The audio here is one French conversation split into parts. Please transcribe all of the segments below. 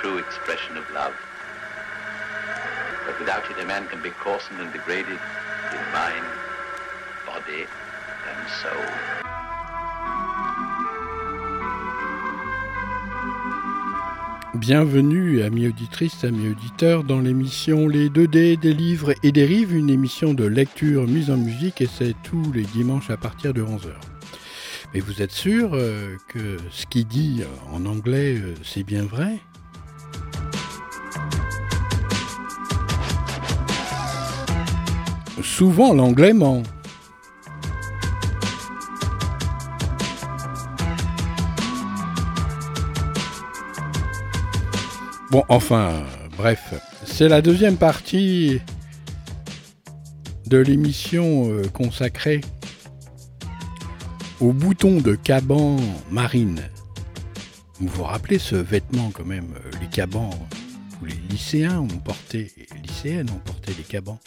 true expression of love. But without it, a man can be coarsened and degraded in mind, body, and soul. Bienvenue, amis auditrices, amis auditeurs, dans l'émission Les 2D des livres et des rives, une émission de lecture mise en musique, et c'est tous les dimanches à partir de 11h. Mais vous êtes sûr euh, que ce qu'il dit en anglais, euh, c'est bien vrai? Souvent l'anglais ment. Bon, enfin, bref, c'est la deuxième partie de l'émission euh, consacrée au bouton de caban marine. Vous vous rappelez ce vêtement quand même, euh, les cabans, les lycéens ont porté, les lycéennes ont porté les cabans?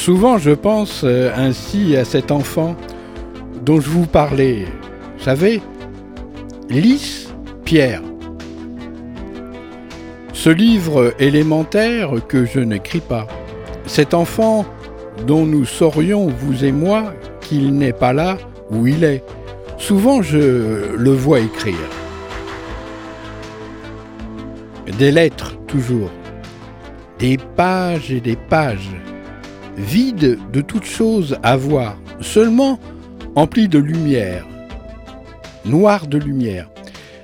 Souvent je pense euh, ainsi à cet enfant dont je vous parlais. Vous savez, Lys Pierre. Ce livre élémentaire que je n'écris pas. Cet enfant dont nous saurions, vous et moi, qu'il n'est pas là où il est. Souvent je le vois écrire. Des lettres, toujours. Des pages et des pages vide de toute chose à voir, seulement empli de lumière, noir de lumière.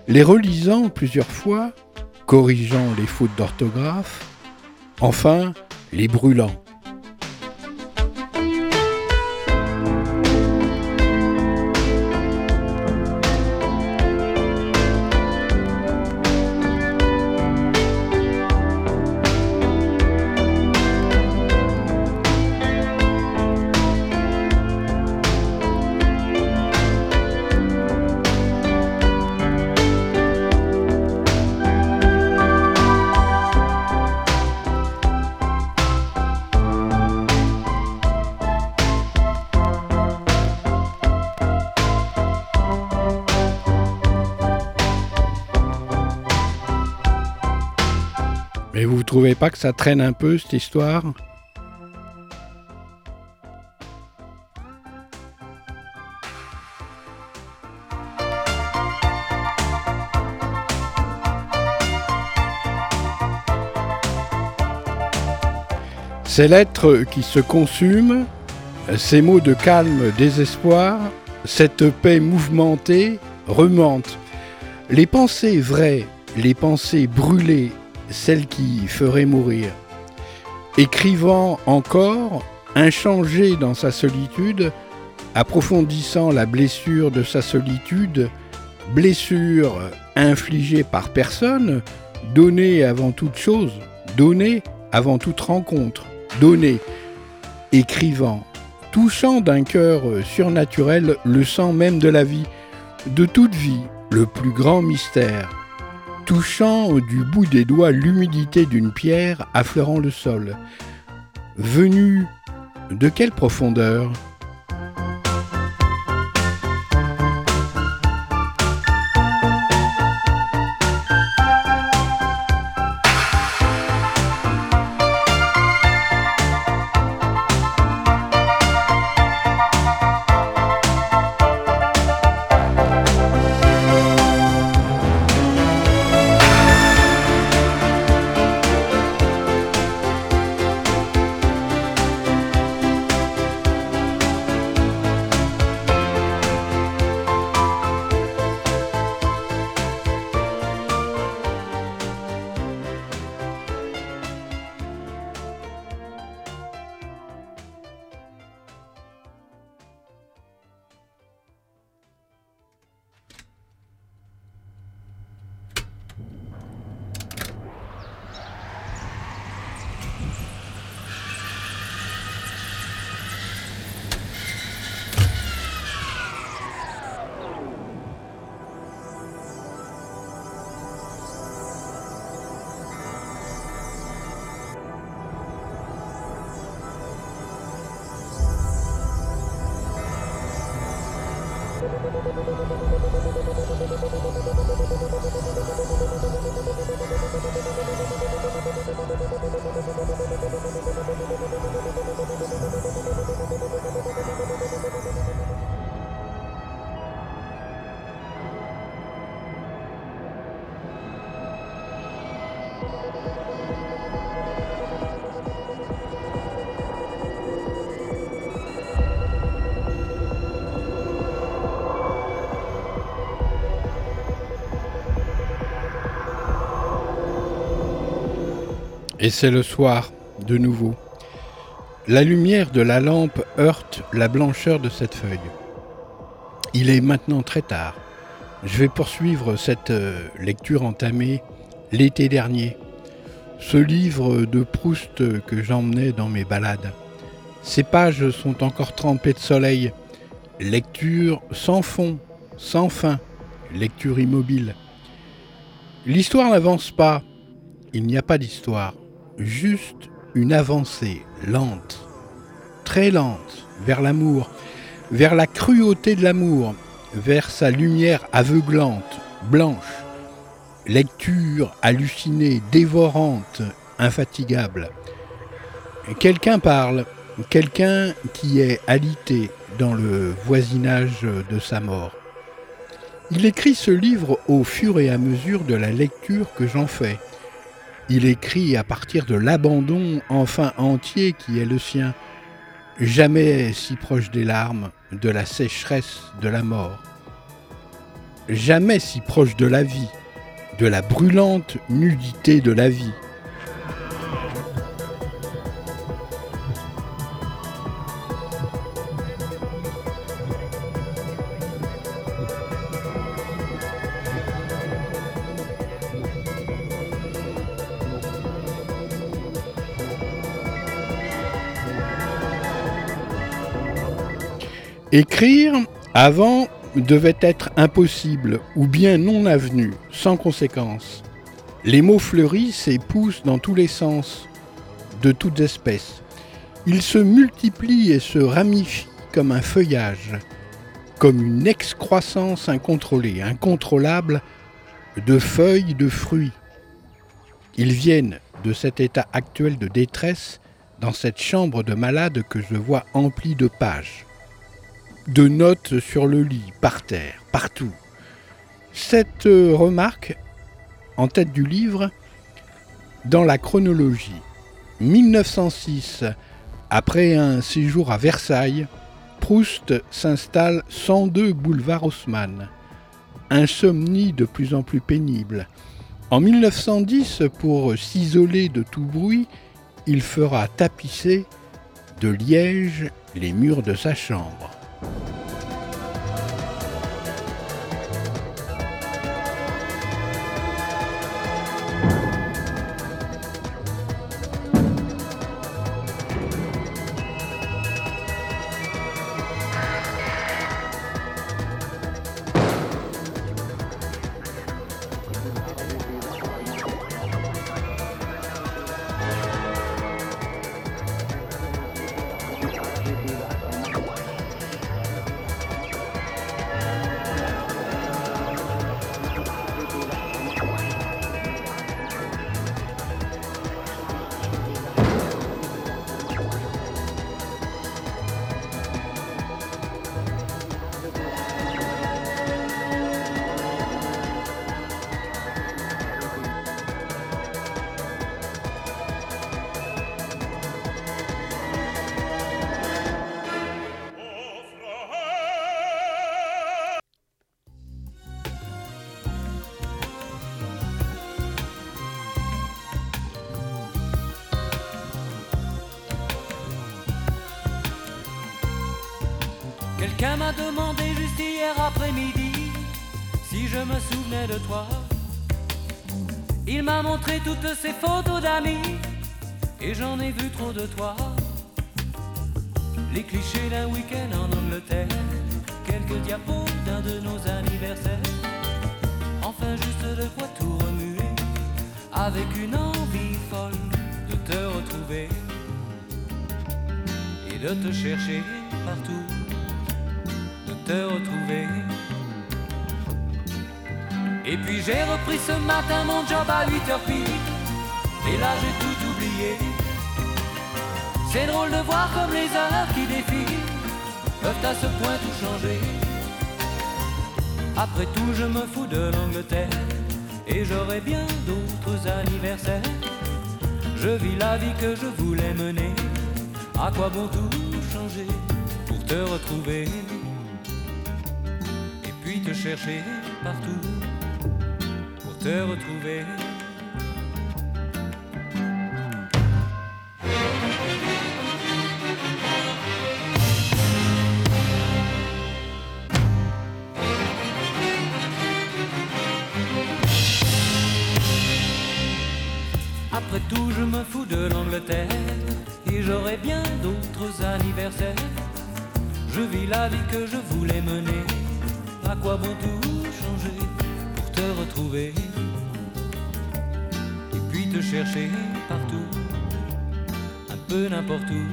Les relisant plusieurs fois, corrigeant les fautes d'orthographe, enfin les brûlant. Pas que ça traîne un peu cette histoire Ces lettres qui se consument, ces mots de calme, désespoir, cette paix mouvementée, remonte. Les pensées vraies, les pensées brûlées celle qui ferait mourir. Écrivant encore, inchangé dans sa solitude, approfondissant la blessure de sa solitude, blessure infligée par personne, donnée avant toute chose, donnée avant toute rencontre, donnée, écrivant, touchant d'un cœur surnaturel le sang même de la vie, de toute vie, le plus grand mystère, touchant du bout des doigts l'humidité d'une pierre affleurant le sol, venu de quelle profondeur? Et c'est le soir, de nouveau. La lumière de la lampe heurte la blancheur de cette feuille. Il est maintenant très tard. Je vais poursuivre cette euh, lecture entamée l'été dernier. Ce livre de Proust que j'emmenais dans mes balades. Ces pages sont encore trempées de soleil. Lecture sans fond, sans fin. Lecture immobile. L'histoire n'avance pas. Il n'y a pas d'histoire juste une avancée lente, très lente, vers l'amour, vers la cruauté de l'amour, vers sa lumière aveuglante, blanche. Lecture hallucinée, dévorante, infatigable. Quelqu'un parle, quelqu'un qui est alité dans le voisinage de sa mort. Il écrit ce livre au fur et à mesure de la lecture que j'en fais. Il écrit à partir de l'abandon enfin entier qui est le sien, jamais si proche des larmes, de la sécheresse, de la mort, jamais si proche de la vie, de la brûlante nudité de la vie. Écrire, avant, devait être impossible ou bien non avenu, sans conséquence. Les mots fleurissent et poussent dans tous les sens, de toutes espèces. Ils se multiplient et se ramifient comme un feuillage, comme une excroissance incontrôlée, incontrôlable de feuilles, de fruits. Ils viennent de cet état actuel de détresse dans cette chambre de malade que je vois emplie de pages de notes sur le lit, par terre, partout. Cette euh, remarque, en tête du livre, dans la chronologie, 1906, après un séjour à Versailles, Proust s'installe 102 boulevard Haussmann. Insomnie de plus en plus pénible. En 1910, pour s'isoler de tout bruit, il fera tapisser de liège les murs de sa chambre. you m'a demandé juste hier après-midi si je me souvenais de toi. Il m'a montré toutes ses photos d'amis et j'en ai vu trop de toi. Les clichés d'un week-end en Angleterre, quelques diapos d'un de nos anniversaires. Enfin juste de quoi tout remuer, avec une envie folle de te retrouver et de te chercher partout, te retrouver. Et puis j'ai repris ce matin mon job à 8h pile, et là j'ai tout oublié. C'est drôle de voir comme les heures qui défilent peuvent à ce point tout changer. Après tout, je me fous de l'Angleterre et j'aurai bien d'autres anniversaires. Je vis la vie que je voulais mener. À quoi bon tout changer pour te retrouver? Chercher partout pour te retrouver. Après tout, je me fous de l'Angleterre et j'aurai bien d'autres anniversaires. Je vis la vie que je chercher partout, un peu n'importe où.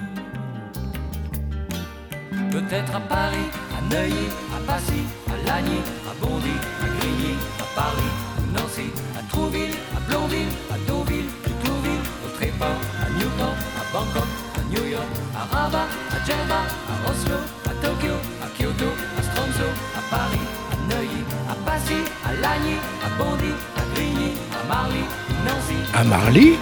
Peut-être à Paris, à Neuilly, à Passy, à Lagny, à Bondy, à Grigny, à Paris, à Nancy, à Trouville, à Blonville, à Deauville, Toutouville, au Tréport, à Newport, à Bangkok, à New York, à Rabat, à Djerba, à Oslo, à Tokyo, à Kyoto, à Stromso, à Paris, à Neuilly, à Passy, à Lagny, à Bondy, À Marly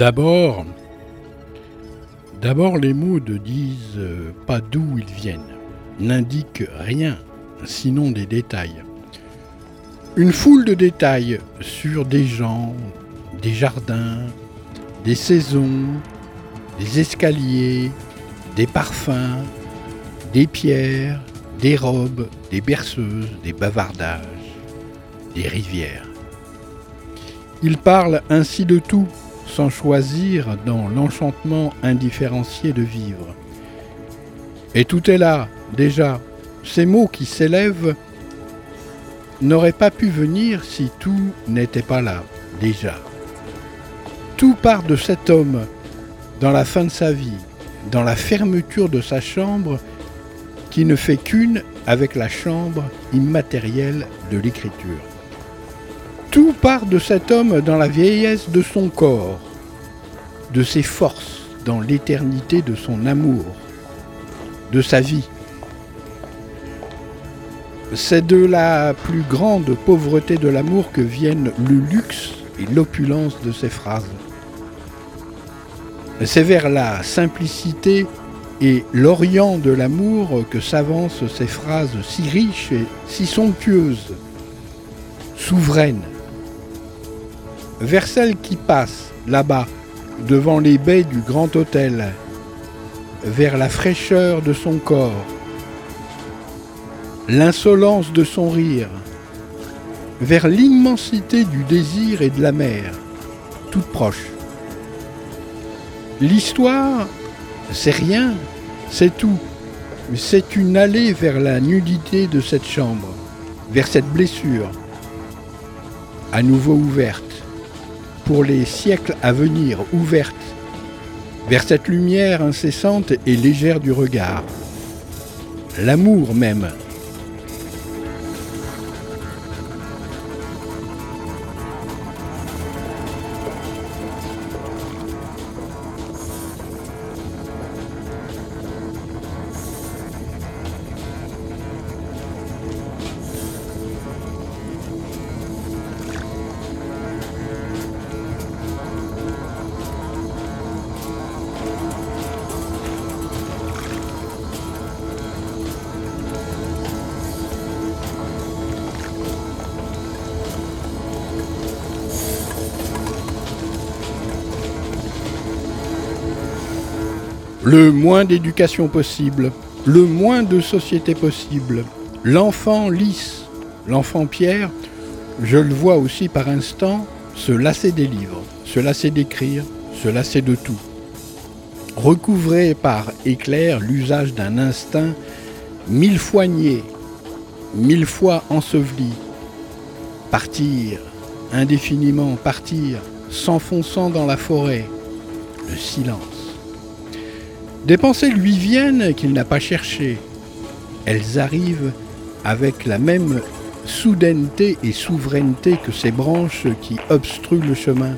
D'abord, les mots ne disent euh, pas d'où ils viennent, n'indiquent rien, sinon des détails. Une foule de détails sur des gens, des jardins, des saisons, des escaliers, des parfums, des pierres, des robes, des berceuses, des bavardages, des rivières. Il parle ainsi de tout, sans choisir dans l'enchantement indifférencié de vivre. Et tout est là, déjà. Ces mots qui s'élèvent n'auraient pas pu venir si tout n'était pas là, déjà. Tout part de cet homme, dans la fin de sa vie, dans la fermeture de sa chambre, qui ne fait qu'une avec la chambre immatérielle de l'écriture. Tout part de cet homme dans la vieillesse de son corps, de ses forces dans l'éternité de son amour, de sa vie. C'est de la plus grande pauvreté de l'amour que viennent le luxe et l'opulence de ses phrases. C'est vers la simplicité et l'orient de l'amour que s'avancent ces phrases si riches et si somptueuses, souveraines. Vers celle qui passe là-bas, devant les baies du grand hôtel, vers la fraîcheur de son corps, l'insolence de son rire, vers l'immensité du désir et de la mer, toute proche. L'histoire, c'est rien, c'est tout. C'est une allée vers la nudité de cette chambre, vers cette blessure, à nouveau ouverte, les siècles à venir, ouverte, vers cette lumière incessante et légère du regard. L'amour même, moins d'éducation possible, le moins de société possible. L'enfant lisse, l'enfant Pierre, je le vois aussi par instant se lasser des livres, se lasser d'écrire, se lasser de tout. Recouvrer par éclair l'usage d'un instinct mille fois nié, mille fois enseveli. Partir, indéfiniment partir, s'enfonçant dans la forêt, le silence. Des pensées lui viennent qu'il n'a pas cherchées. Elles arrivent avec la même soudaineté et souveraineté que ces branches qui obstruent le chemin.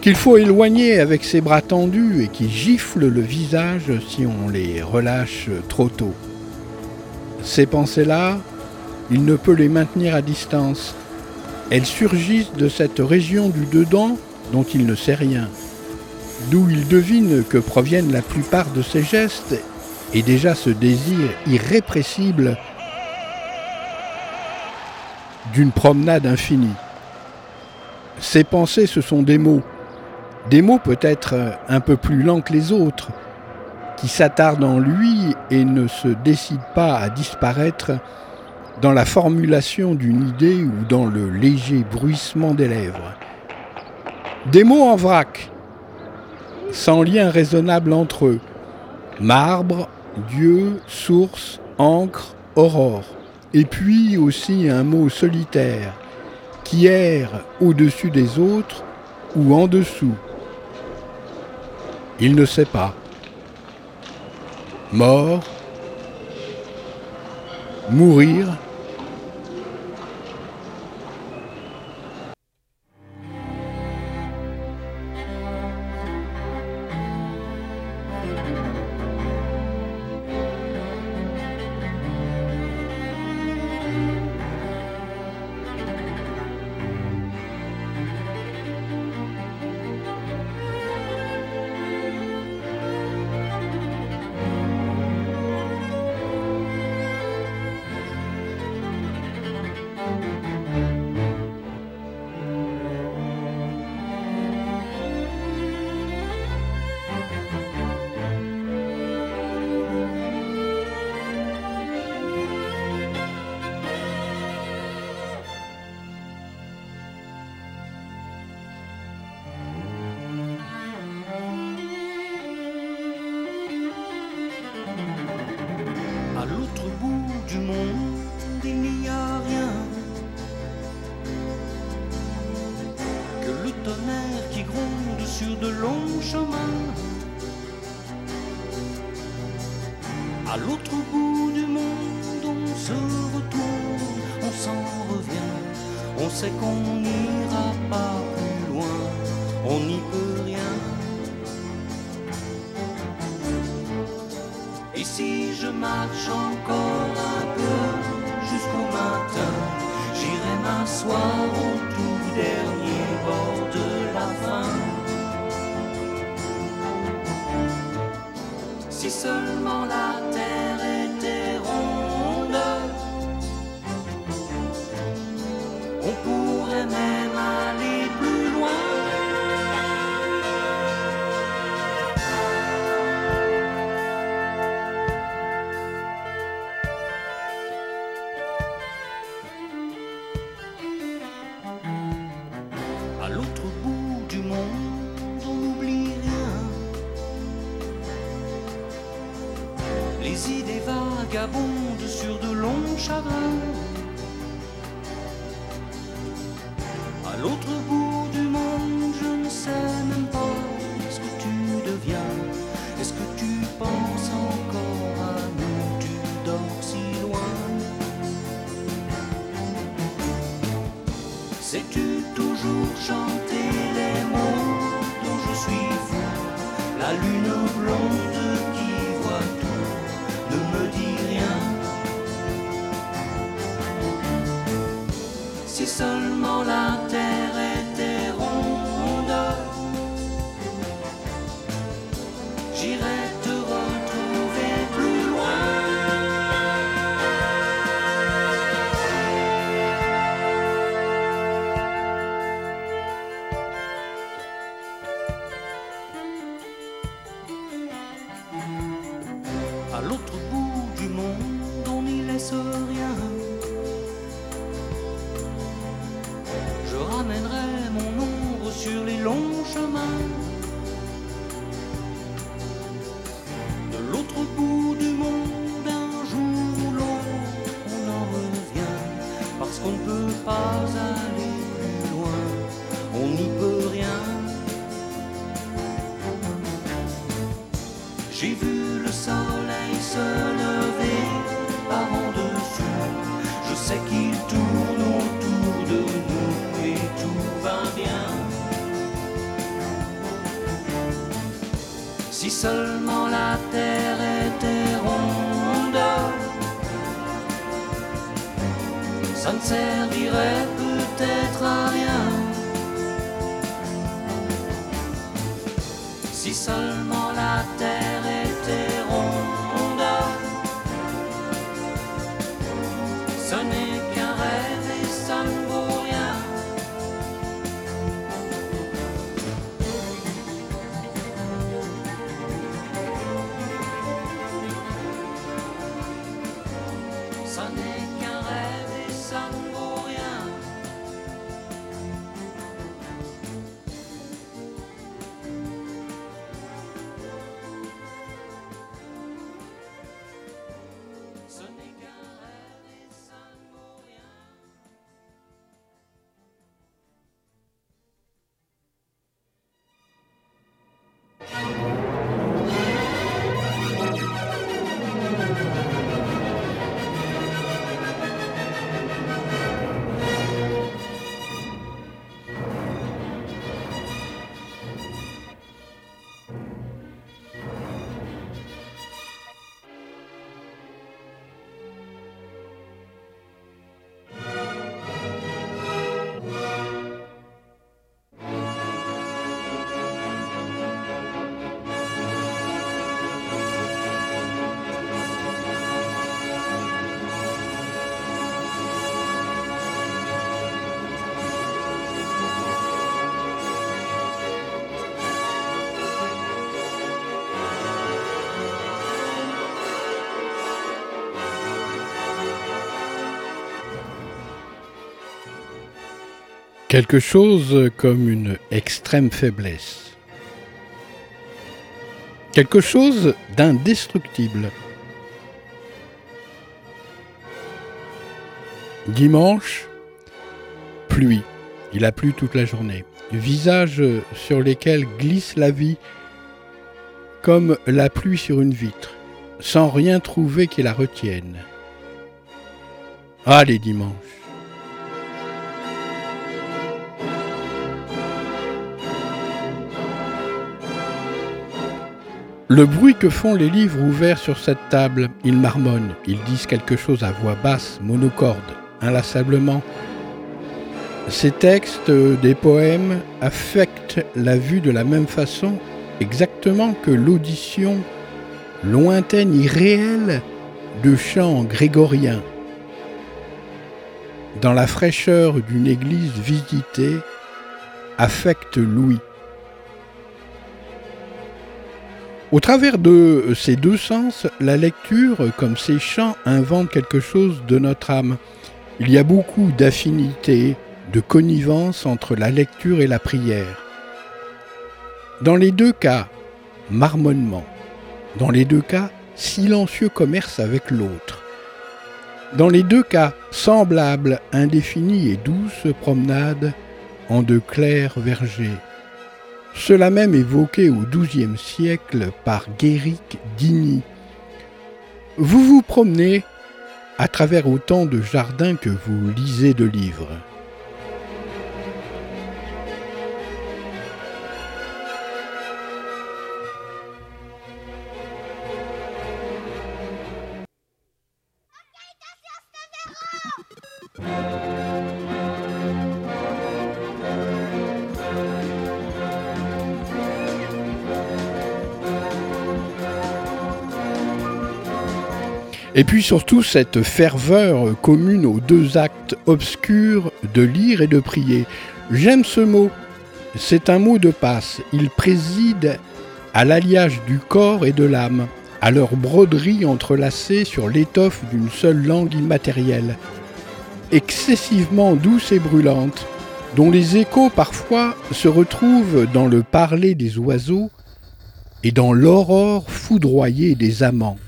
Qu'il faut éloigner avec ses bras tendus et qui giflent le visage si on les relâche trop tôt. Ces pensées-là, il ne peut les maintenir à distance. Elles surgissent de cette région du dedans dont il ne sait rien d'où il devine que proviennent la plupart de ses gestes et déjà ce désir irrépressible d'une promenade infinie. Ses pensées, ce sont des mots, des mots peut-être un peu plus lents que les autres, qui s'attardent en lui et ne se décident pas à disparaître dans la formulation d'une idée ou dans le léger bruissement des lèvres. Des mots en vrac, sans lien raisonnable entre eux. Marbre, Dieu, source, encre, aurore. Et puis aussi un mot solitaire qui erre au-dessus des autres ou en dessous. Il ne sait pas. Mort, mourir, Sais-tu toujours chanter les mots dont je suis fou? La lune blonde qui voit tout ne me dit rien. Si seulement la terre Quelque chose comme une extrême faiblesse. Quelque chose d'indestructible. Dimanche, pluie. Il a plu toute la journée. Visages sur lesquels glisse la vie comme la pluie sur une vitre, sans rien trouver qui la retienne. Ah, les dimanches. Le bruit que font les livres ouverts sur cette table, ils marmonnent, ils disent quelque chose à voix basse, monocorde, inlassablement. Ces textes, des poèmes, affectent la vue de la même façon exactement que l'audition lointaine, irréelle de chants grégoriens. Dans la fraîcheur d'une église visitée, affecte l'ouïe. Au travers de ces deux sens, la lecture, comme ces chants, invente quelque chose de notre âme. Il y a beaucoup d'affinités, de connivence entre la lecture et la prière. Dans les deux cas, marmonnement. Dans les deux cas, silencieux commerce avec l'autre. Dans les deux cas, semblable, indéfinie et douce promenade en de clairs vergers. Cela même évoqué au XIIe siècle par Guéric d'Igny. Vous vous promenez à travers autant de jardins que vous lisez de livres. Et puis surtout cette ferveur commune aux deux actes obscurs de lire et de prier. J'aime ce mot. C'est un mot de passe. Il préside à l'alliage du corps et de l'âme, à leur broderie entrelacée sur l'étoffe d'une seule langue immatérielle, excessivement douce et brûlante, dont les échos parfois se retrouvent dans le parler des oiseaux et dans l'aurore foudroyée des amants.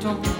정도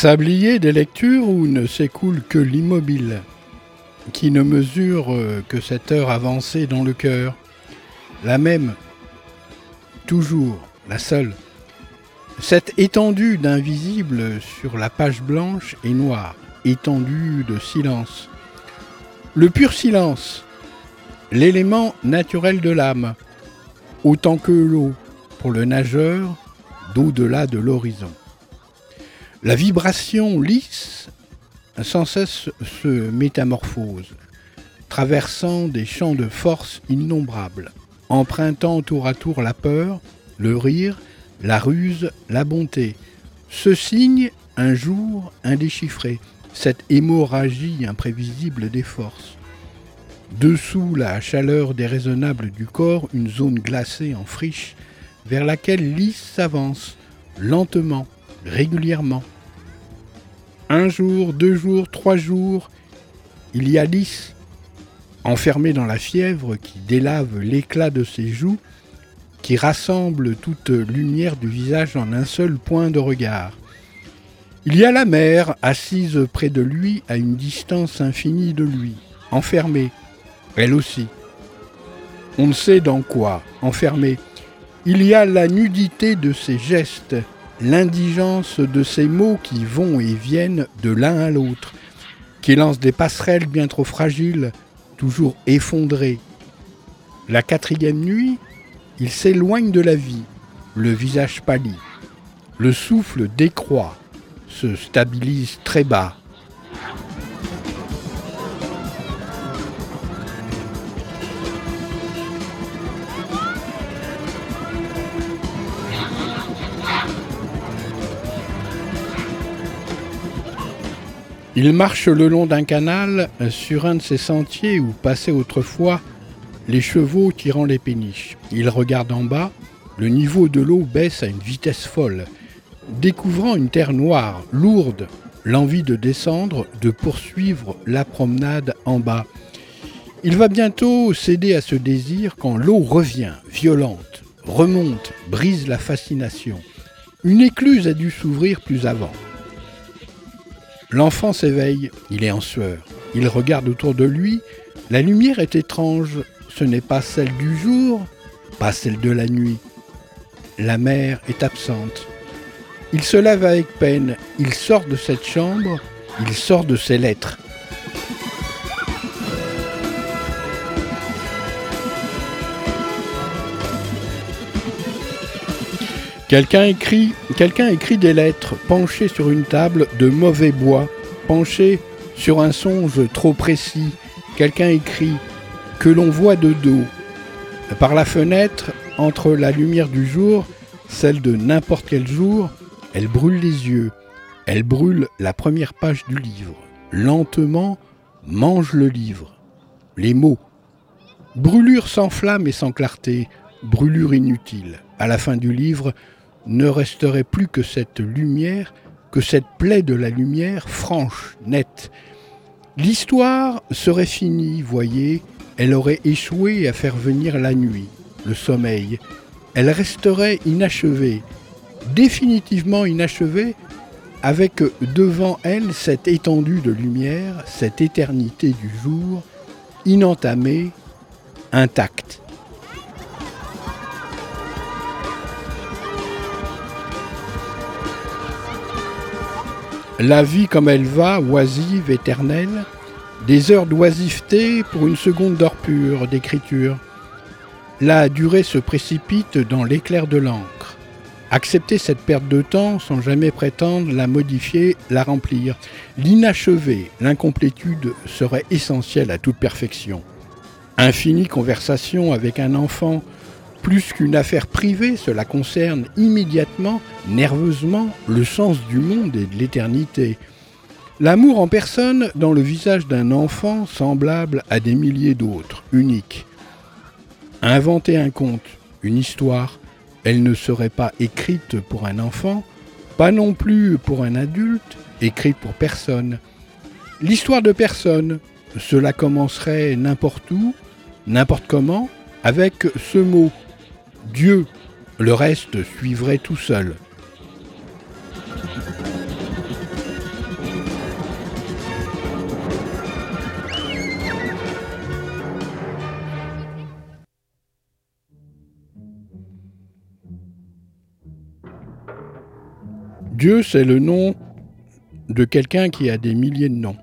Sablier des lectures où ne s'écoule que l'immobile, qui ne mesure euh, que cette heure avancée dans le cœur, la même, toujours, la seule, cette étendue d'invisible sur la page blanche et noire, étendue de silence. Le pur silence, l'élément naturel de l'âme, autant que l'eau pour le nageur d'au-delà de l'horizon. La vibration lisse sans cesse se métamorphose, traversant des champs de force innombrables, empruntant tour à tour la peur, le rire, la ruse, la bonté. Ce signe, un jour indéchiffré, cette hémorragie imprévisible des forces. Dessous la chaleur déraisonnable du corps, une zone glacée en friche, vers laquelle lisse s'avance, lentement, régulièrement. Un jour, deux jours, trois jours, il y a Lys, enfermée dans la fièvre qui délave l'éclat de ses joues, qui rassemble toute lumière du visage en un seul point de regard. Il y a la mère, assise près de lui à une distance infinie de lui, enfermée, elle aussi. On ne sait dans quoi, enfermée. Il y a la nudité de ses gestes, l'indigence de ces mots qui vont et viennent de l'un à l'autre, qui lancent des passerelles bien trop fragiles, toujours effondrées. La quatrième nuit, il s'éloigne de la vie, le visage pâlit, le souffle décroît, se stabilise très bas, Il marche le long d'un canal sur un de ces sentiers où passaient autrefois les chevaux tirant les péniches. Il regarde en bas, le niveau de l'eau baisse à une vitesse folle, découvrant une terre noire, lourde, l'envie de descendre, de poursuivre la promenade en bas. Il va bientôt céder à ce désir quand l'eau revient, violente, remonte, brise la fascination. Une écluse a dû s'ouvrir plus avant. L'enfant s'éveille, il est en sueur. Il regarde autour de lui. La lumière est étrange. Ce n'est pas celle du jour, pas celle de la nuit. La mère est absente. Il se lave avec peine. Il sort de cette chambre. Il sort de ses lettres. Quelqu'un écrit, des lettres, penché sur une table de mauvais bois, penché sur un songe trop précis. Quelqu'un écrit que l'on voit de dos. Par la fenêtre, entre la lumière du jour, celle de n'importe quel jour, elle brûle les yeux. Elle brûle la première page du livre. Lentement, mange le livre. Les mots. Brûlure sans flamme et sans clarté, brûlure inutile. À la fin du livre, ne resterait plus que cette lumière, que cette plaie de la lumière franche, nette. L'histoire serait finie, voyez, elle aurait échoué à faire venir la nuit, le sommeil. Elle resterait inachevée, définitivement inachevée, avec devant elle cette étendue de lumière, cette éternité du jour, inentamée, intacte. La vie comme elle va, oisive, éternelle, des heures d'oisiveté pour une seconde d'or pure d'écriture. la durée se précipite dans l'éclair de l'encre. Accepter cette perte de temps sans jamais prétendre la modifier, la remplir. L'inachevé, l'incomplétude serait essentielle à toute perfection. Infinie conversation avec un enfant, plus qu'une affaire privée, cela concerne immédiatement, nerveusement, le sens du monde et de l'éternité. L'amour en personne dans le visage d'un enfant semblable à des milliers d'autres, unique. Inventer un conte, une histoire, elle ne serait pas écrite pour un enfant, pas non plus pour un adulte, écrite pour personne. L'histoire de personne, cela commencerait n'importe où, n'importe comment, avec ce mot, Dieu. Le reste suivrait tout seul. Dieu, c'est le nom de quelqu'un qui a des milliers de noms.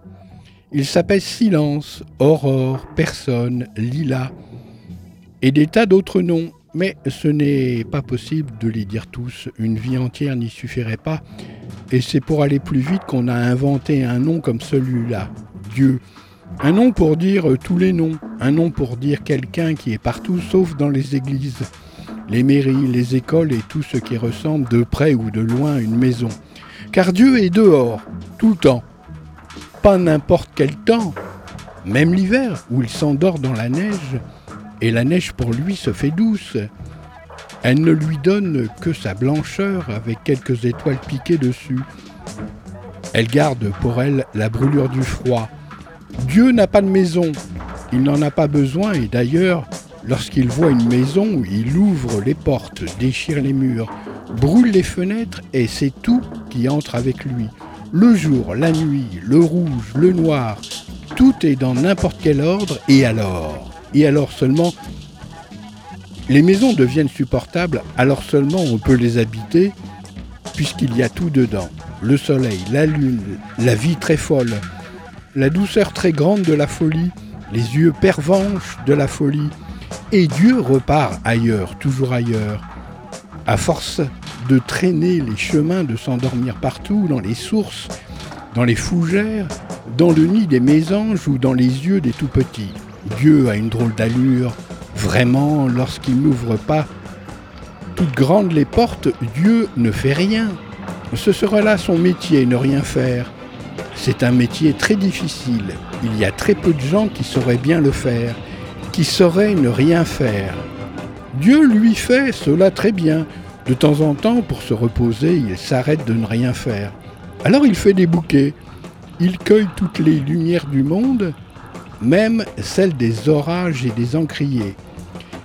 Il s'appelle Silence, Aurore, Personne, Lila et des tas d'autres noms. Mais ce n'est pas possible de les dire tous. Une vie entière n'y suffirait pas. Et c'est pour aller plus vite qu'on a inventé un nom comme celui-là, Dieu. Un nom pour dire tous les noms. Un nom pour dire quelqu'un qui est partout sauf dans les églises les mairies, les écoles et tout ce qui ressemble de près ou de loin à une maison. Car Dieu est dehors, tout le temps. Pas n'importe quel temps, même l'hiver, où il s'endort dans la neige, et la neige pour lui se fait douce. Elle ne lui donne que sa blancheur avec quelques étoiles piquées dessus. Elle garde pour elle la brûlure du froid. Dieu n'a pas de maison, il n'en a pas besoin et d'ailleurs, Lorsqu'il voit une maison, il ouvre les portes, déchire les murs, brûle les fenêtres et c'est tout qui entre avec lui. Le jour, la nuit, le rouge, le noir, tout est dans n'importe quel ordre et alors? Et alors seulement les maisons deviennent supportables, alors seulement on peut les habiter, puisqu'il y a tout dedans. Le soleil, la lune, la vie très folle, la douceur très grande de la folie, les yeux pervenches de la folie, et Dieu repart ailleurs, toujours ailleurs. À force de traîner les chemins, de s'endormir partout, dans les sources, dans les fougères, dans le nid des mésanges ou dans les yeux des tout petits. Dieu a une drôle d'allure. Vraiment, lorsqu'il n'ouvre pas toutes grandes les portes, Dieu ne fait rien. Ce sera là son métier, ne rien faire. C'est un métier très difficile. Il y a très peu de gens qui sauraient bien le faire qui saurait ne rien faire. Dieu lui fait cela très bien. De temps en temps, pour se reposer, il s'arrête de ne rien faire. Alors il fait des bouquets. Il cueille toutes les lumières du monde, même celles des orages et des encriers.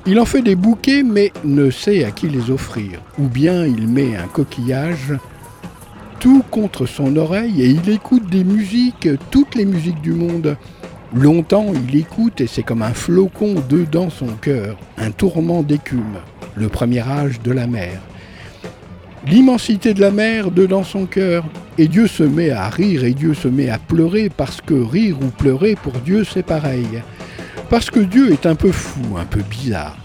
Il en fait des bouquets, mais ne sait à qui les offrir. Ou bien il met un coquillage tout contre son oreille et il écoute des musiques, toutes les musiques du monde. Longtemps, il écoute et c'est comme un flocon dedans son cœur, un tourment d'écume, le premier âge de la mer. L'immensité de la mer dedans son cœur, et Dieu se met à rire et Dieu se met à pleurer parce que rire ou pleurer pour Dieu c'est pareil. Parce que Dieu est un peu fou, un peu bizarre.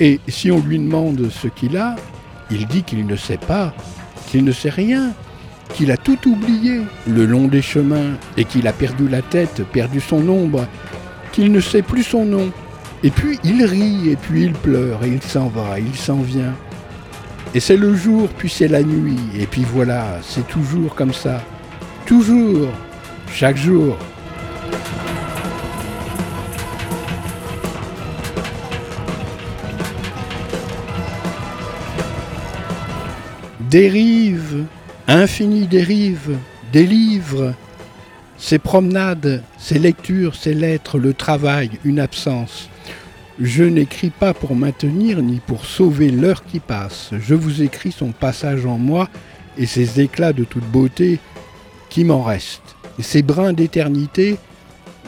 Et si on lui demande ce qu'il a, il dit qu'il ne sait pas, qu'il ne sait rien, qu'il a tout oublié le long des chemins et qu'il a perdu la tête, perdu son ombre, qu'il ne sait plus son nom. Et puis il rit, et puis il pleure, et il s'en va, il s'en vient. Et c'est le jour, puis c'est la nuit, et puis voilà, c'est toujours comme ça. Toujours, chaque jour. Dérive Infinies dérives, des livres, ces promenades, ces lectures, ces lettres, le travail, une absence. Je n'écris pas pour maintenir ni pour sauver l'heure qui passe. Je vous écris son passage en moi et ses éclats de toute beauté qui m'en restent. Et ces brins d'éternité,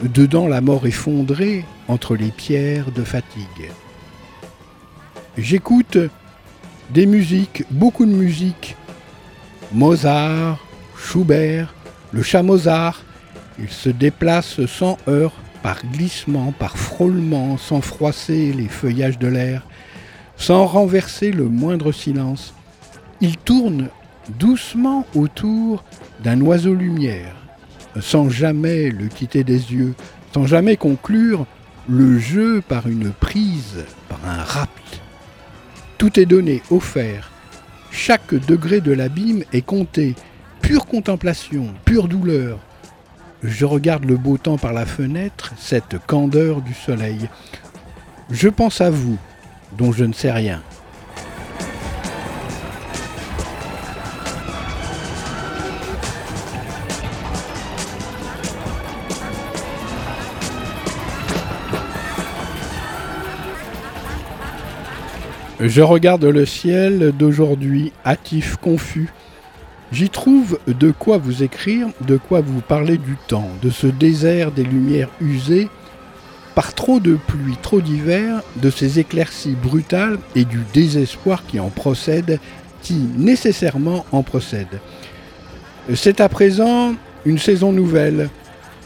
dedans la mort effondrée entre les pierres de fatigue. J'écoute des musiques, beaucoup de musiques, Mozart, Schubert, le chat Mozart. Il se déplace sans heurts par glissement, par frôlement, sans froisser les feuillages de l'air, sans renverser le moindre silence. Il tourne doucement autour d'un oiseau lumière, sans jamais le quitter des yeux, sans jamais conclure le jeu par une prise, par un rapt. Tout est donné, offert. Chaque degré de l'abîme est compté. Pure contemplation, pure douleur. Je regarde le beau temps par la fenêtre, cette candeur du soleil. Je pense à vous, dont je ne sais rien. Je regarde le ciel d'aujourd'hui, hâtif, confus. J'y trouve de quoi vous écrire, de quoi vous parler du temps, de ce désert des lumières usées, par trop de pluie, trop d'hiver, de ces éclaircies brutales et du désespoir qui en procède, qui nécessairement en procède. C'est à présent une saison nouvelle,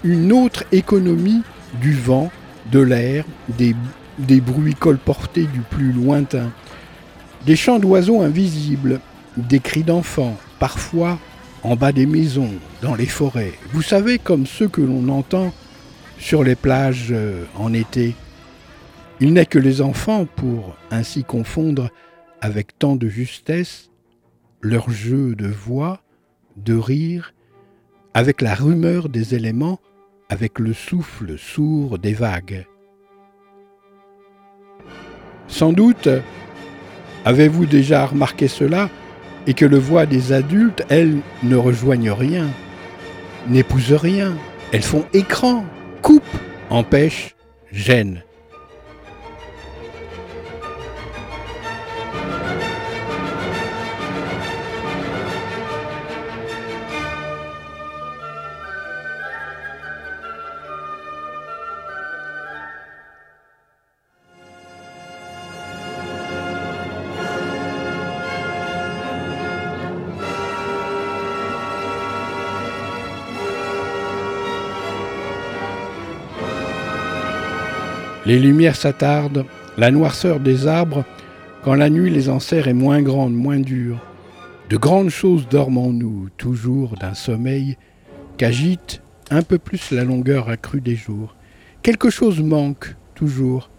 une autre économie du vent, de l'air, des, des bruits colportés du plus lointain. Des chants d'oiseaux invisibles, des cris d'enfants, parfois en bas des maisons, dans les forêts. Vous savez, comme ceux que l'on entend sur les plages euh, en été. Il n'est que les enfants pour ainsi confondre avec tant de justesse leur jeu de voix, de rire, avec la rumeur des éléments, avec le souffle sourd des vagues. Sans doute, Avez-vous déjà remarqué cela et que le voix des adultes, elles, ne rejoignent rien, n'épousent rien, elles font écran, coupent, empêchent, gênent. Les lumières s'attardent, la noirceur des arbres, quand la nuit les enserre est moins grande, moins dure. De grandes choses dorment en nous, toujours d'un sommeil qu'agite un peu plus la longueur accrue des jours. Quelque chose manque, toujours.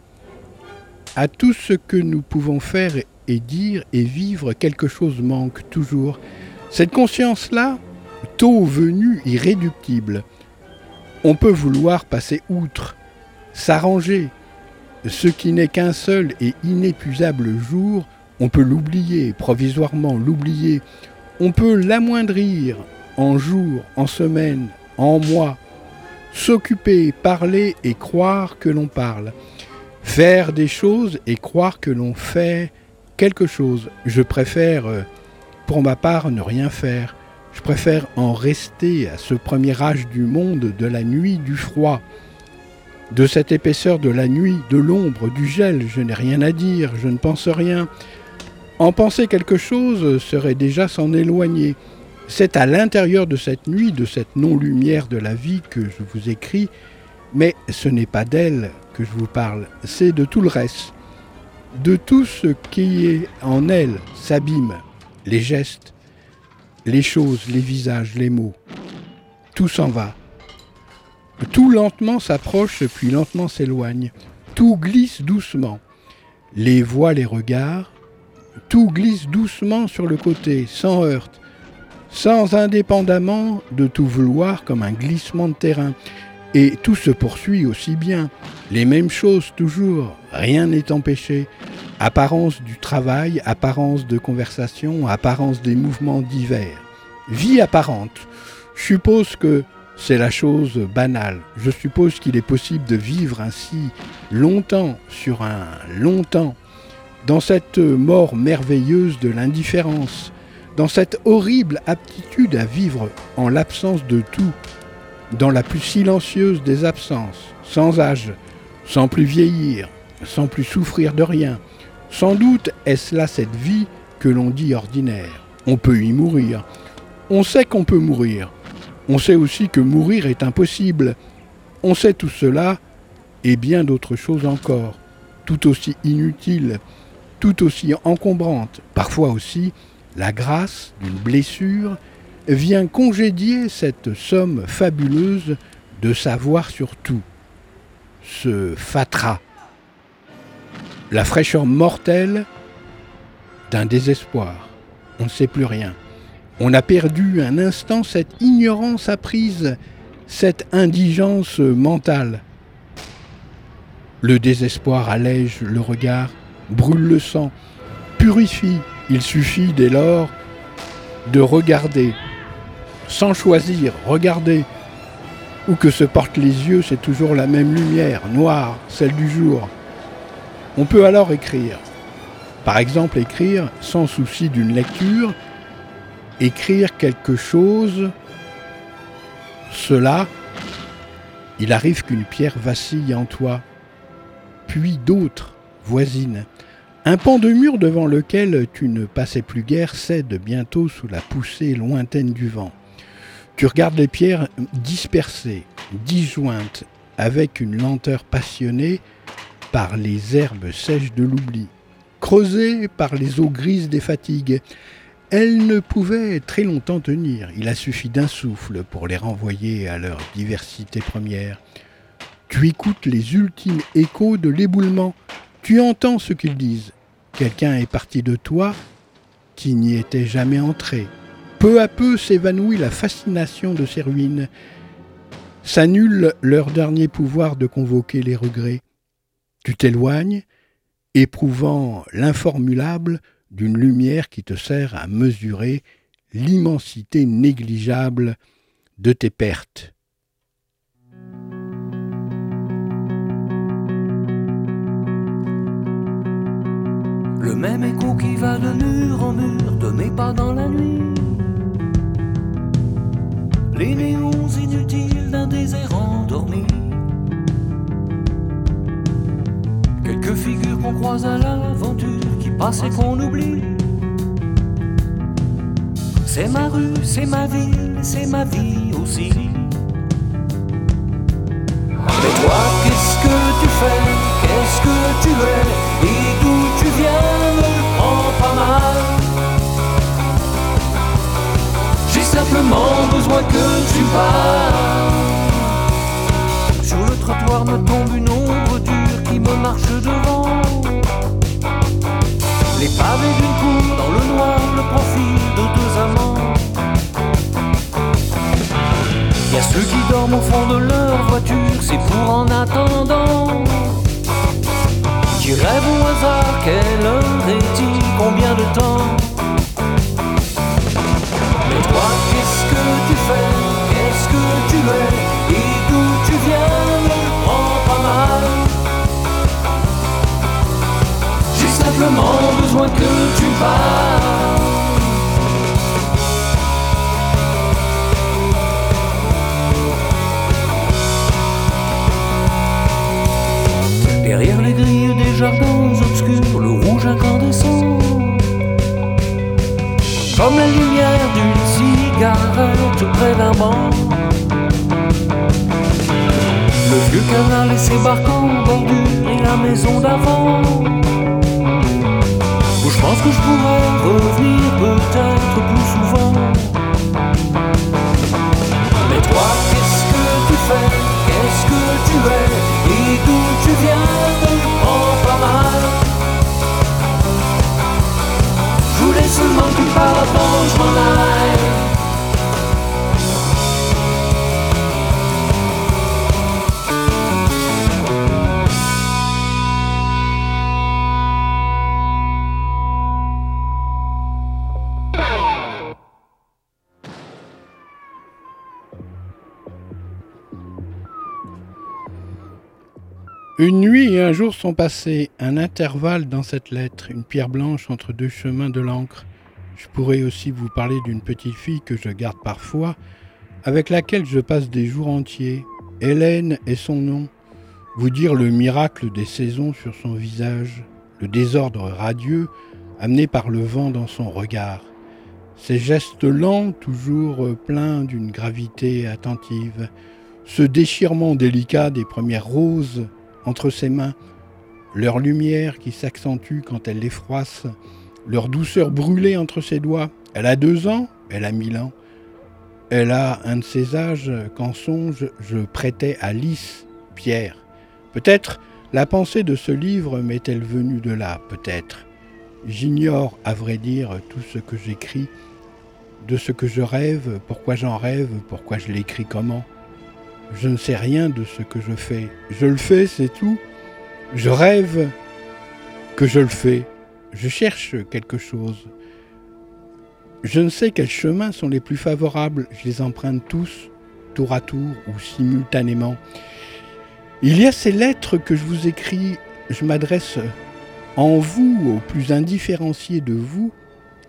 À tout ce que nous pouvons faire et dire et vivre, quelque chose manque, toujours. Cette conscience-là, tôt venue, irréductible, on peut vouloir passer outre, s'arranger. Ce qui n'est qu'un seul et inépuisable jour, on peut l'oublier, provisoirement l'oublier. On peut l'amoindrir en jours, en semaines, en mois. S'occuper, parler et croire que l'on parle. Faire des choses et croire que l'on fait quelque chose. Je préfère, euh, pour ma part, ne rien faire. Je préfère en rester à ce premier âge du monde de la nuit, du froid. De cette épaisseur de la nuit, de l'ombre, du gel, je n'ai rien à dire, je ne pense rien. En penser quelque chose serait déjà s'en éloigner. C'est à l'intérieur de cette nuit, de cette non-lumière de la vie que je vous écris, mais ce n'est pas d'elle que je vous parle, c'est de tout le reste, de tout ce qui est en elle s'abîme, les gestes, les choses, les visages, les mots. Tout s'en va. Tout lentement s'approche puis lentement s'éloigne. Tout glisse doucement. Les voix, les regards, tout glisse doucement sur le côté, sans heurte, sans indépendamment de tout vouloir comme un glissement de terrain. Et tout se poursuit aussi bien. Les mêmes choses toujours, rien n'est empêché. Apparence du travail, apparence de conversation, apparence des mouvements divers. Vie apparente. Suppose que c'est la chose banale. Je suppose qu'il est possible de vivre ainsi longtemps, sur un longtemps, dans cette mort merveilleuse de l'indifférence, dans cette horrible aptitude à vivre en l'absence de tout, dans la plus silencieuse des absences, sans âge, sans plus vieillir, sans plus souffrir de rien. Sans doute est-ce là cette vie que l'on dit ordinaire. On peut y mourir. On sait qu'on peut mourir. On sait aussi que mourir est impossible. On sait tout cela et bien d'autres choses encore, tout aussi inutiles, tout aussi encombrantes, parfois aussi la grâce d'une blessure vient congédier cette somme fabuleuse de savoir sur tout, ce fatras, la fraîcheur mortelle d'un désespoir. On ne sait plus rien. On a perdu un instant cette ignorance apprise, cette indigence mentale. Le désespoir allège le regard, brûle le sang, purifie. Il suffit dès lors de regarder, sans choisir, regarder. Où que se portent les yeux, c'est toujours la même lumière, noire, celle du jour. On peut alors écrire. Par exemple, écrire sans souci d'une lecture, écrire quelque chose, cela, il arrive qu'une pierre vacille en toi, puis d'autres voisines. Un pan de mur devant lequel tu ne passais plus guère cède bientôt sous la poussée lointaine du vent. Tu regardes les pierres dispersées, disjointes, avec une lenteur passionnée par les herbes sèches de l'oubli, creusées par les eaux grises des fatigues, elles ne pouvaient très longtemps tenir. Il a suffi d'un souffle pour les renvoyer à leur diversité première. Tu écoutes les ultimes échos de l'éboulement. Tu entends ce qu'ils disent. Quelqu'un est parti de toi qui n'y était jamais entré. Peu à peu s'évanouit la fascination de ces ruines. S'annule leur dernier pouvoir de convoquer les regrets. Tu t'éloignes, éprouvant l'informulable d'une lumière qui te sert à mesurer l'immensité négligeable de tes pertes. Le même écho qui va de mur en mur de mes pas dans la nuit. Les néons inutiles d'un désert endormi. Quelques figures qu'on croise à l'aventure et qu'on oublie. C'est ma rue, c'est ma ville, c'est ma vie aussi. Mais toi, qu'est-ce que tu fais? Qu'est-ce que tu es Et d'où tu viens? Ne prends pas mal. J'ai simplement besoin que tu parles. Sur le trottoir me tombe une ombre dure qui me marche devant. Les pavés d'une cour dans le noir, le profil de deux amants. Y a ceux qui dorment au fond de leur voiture, c'est pour en attendant. Qui rêvent au hasard, quelle heure est-il, combien de temps? Mais toi, qu'est-ce que tu fais, qu'est-ce que tu es, simplement besoin que tu parles. Derrière les grilles des jardins obscurs, le rouge incandescent. Comme la lumière d'une cigarette près d'un banc. Le vieux canal et ses barques en bordure et la maison d'avant. Je pense que je pourrais revenir peut-être plus souvent. Mais toi, qu'est-ce que tu fais? Qu'est-ce que tu es? Et d'où tu viens? Ne prends pas mal. Je voulais seulement que parles avant je m'en aille. Une nuit et un jour sont passés, un intervalle dans cette lettre, une pierre blanche entre deux chemins de l'encre. Je pourrais aussi vous parler d'une petite fille que je garde parfois, avec laquelle je passe des jours entiers. Hélène est son nom. Vous dire le miracle des saisons sur son visage, le désordre radieux amené par le vent dans son regard. Ses gestes lents, toujours pleins d'une gravité attentive, ce déchirement délicat des premières roses entre ses mains, leur lumière qui s'accentue quand elle les froisse, leur douceur brûlée entre ses doigts. Elle a deux ans, elle a mille ans. Elle a un de ces âges qu'en songe je prêtais à Lys, Pierre. Peut-être la pensée de ce livre m'est-elle venue de là, peut-être. J'ignore, à vrai dire, tout ce que j'écris, de ce que je rêve, pourquoi j'en rêve, pourquoi je l'écris comment. Je ne sais rien de ce que je fais. Je le fais, c'est tout. Je rêve que je le fais. Je cherche quelque chose. Je ne sais quels chemins sont les plus favorables, je les emprunte tous, tour à tour ou simultanément. Il y a ces lettres que je vous écris, je m'adresse en vous, au plus indifférencié de vous,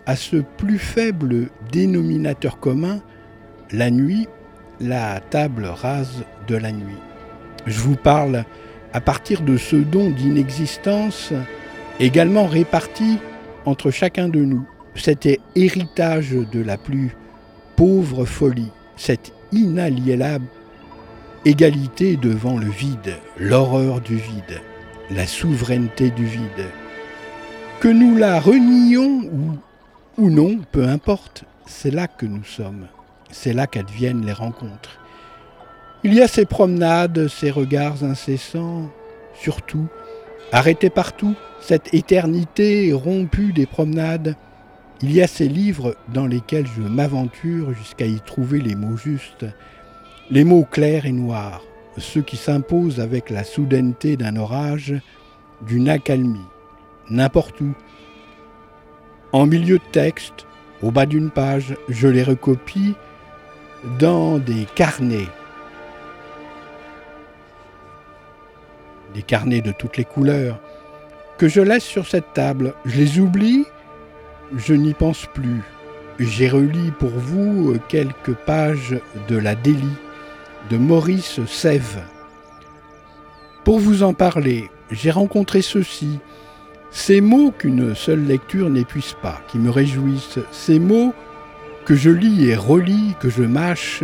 à ce plus faible dénominateur commun, la nuit, la table rase de la nuit. Je vous parle à partir de ce don d'inexistence également réparti entre chacun de nous cet héritage de la plus pauvre folie, cette inaliénable égalité devant le vide, l'horreur du vide, la souveraineté du vide. Que nous la renions ou, ou non, peu importe, c'est là que nous sommes, c'est là qu'adviennent les rencontres. Il y a ces promenades, ces regards incessants, surtout, arrêtés partout, cette éternité rompue des promenades, il y a ces livres dans lesquels je m'aventure jusqu'à y trouver les mots justes, les mots clairs et noirs, ceux qui s'imposent avec la soudaineté d'un orage, d'une accalmie, n'importe où. En milieu de texte, au bas d'une page, je les recopie dans des carnets. Des carnets de toutes les couleurs que je laisse sur cette table. Je les oublie je n'y pense plus. J'ai relis pour vous quelques pages de La Délie de Maurice Sève. Pour vous en parler, j'ai rencontré ceci, ces mots qu'une seule lecture n'épuise pas, qui me réjouissent, ces mots que je lis et relis, que je mâche,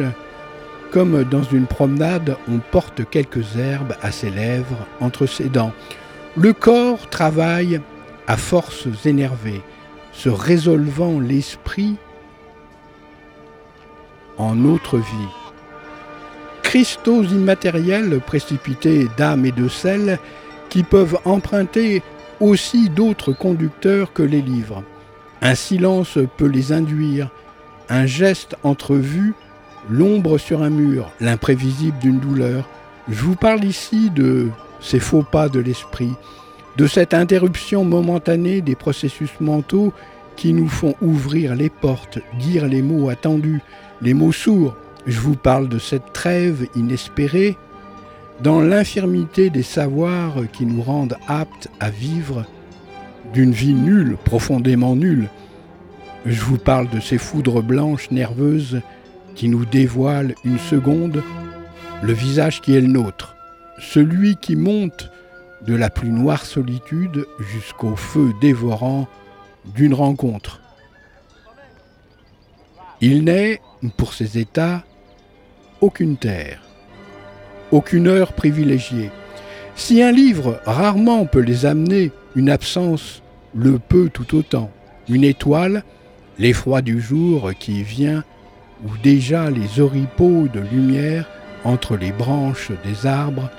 comme dans une promenade on porte quelques herbes à ses lèvres, entre ses dents. Le corps travaille à forces énervées, se résolvant l'esprit en autre vie. Cristaux immatériels précipités d'âme et de sel qui peuvent emprunter aussi d'autres conducteurs que les livres. Un silence peut les induire, un geste entrevu, l'ombre sur un mur, l'imprévisible d'une douleur. Je vous parle ici de ces faux pas de l'esprit, de cette interruption momentanée des processus mentaux qui nous font ouvrir les portes, dire les mots attendus, les mots sourds. Je vous parle de cette trêve inespérée dans l'infirmité des savoirs qui nous rendent aptes à vivre d'une vie nulle, profondément nulle. Je vous parle de ces foudres blanches nerveuses qui nous dévoilent une seconde le visage qui est le nôtre, celui qui monte de la plus noire solitude jusqu'au feu dévorant d'une rencontre. Il n'est, pour ces États, aucune terre, aucune heure privilégiée. Si un livre rarement peut les amener, une absence le peut tout autant. Une étoile, l'effroi du jour qui vient, ou déjà les oripeaux de lumière entre les branches des arbres,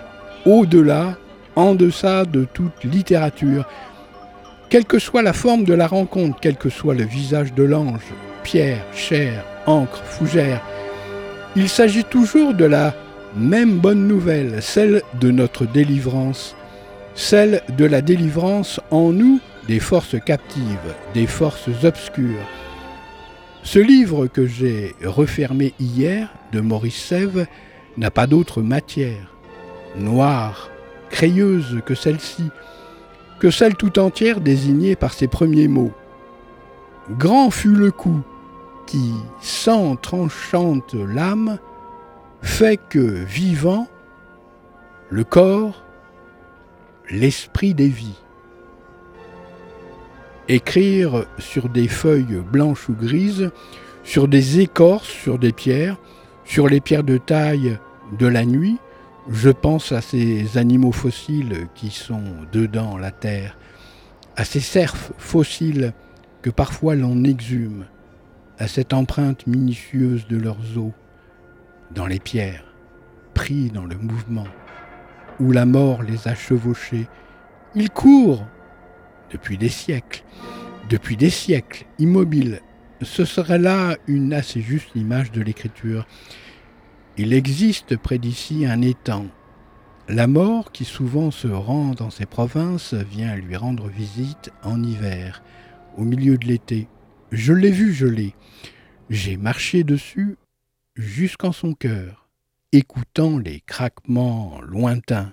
au-delà, en deçà de toute littérature, quelle que soit la forme de la rencontre, quel que soit le visage de l'ange, pierre, chair, encre, fougère, il s'agit toujours de la même bonne nouvelle, celle de notre délivrance, celle de la délivrance en nous des forces captives, des forces obscures. Ce livre que j'ai refermé hier de Maurice Sève n'a pas d'autre matière, noire, crayeuse que celle-ci, que celle tout entière désignée par ses premiers mots. Grand fut le coup qui, sans tranchante l'âme, fait que, vivant, le corps, l'esprit des. Écrire sur des feuilles blanches ou grises, sur des écorces, sur des pierres, sur les pierres de taille de la nuit, Je pense à ces animaux fossiles qui sont dedans la terre, à ces cerfs fossiles que parfois l'on exhume, à cette empreinte minutieuse de leurs os, dans les pierres, pris dans le mouvement, où la mort les a chevauchés. Ils courent depuis des siècles, depuis des siècles, immobiles. Ce serait là une assez juste image de l'écriture. Il existe près d'ici un étang. La mort, qui souvent se rend dans ces provinces, vient lui rendre visite en hiver, au milieu de l'été. Je l'ai vu l'ai. J'ai marché dessus jusqu'en son cœur, écoutant les craquements lointains.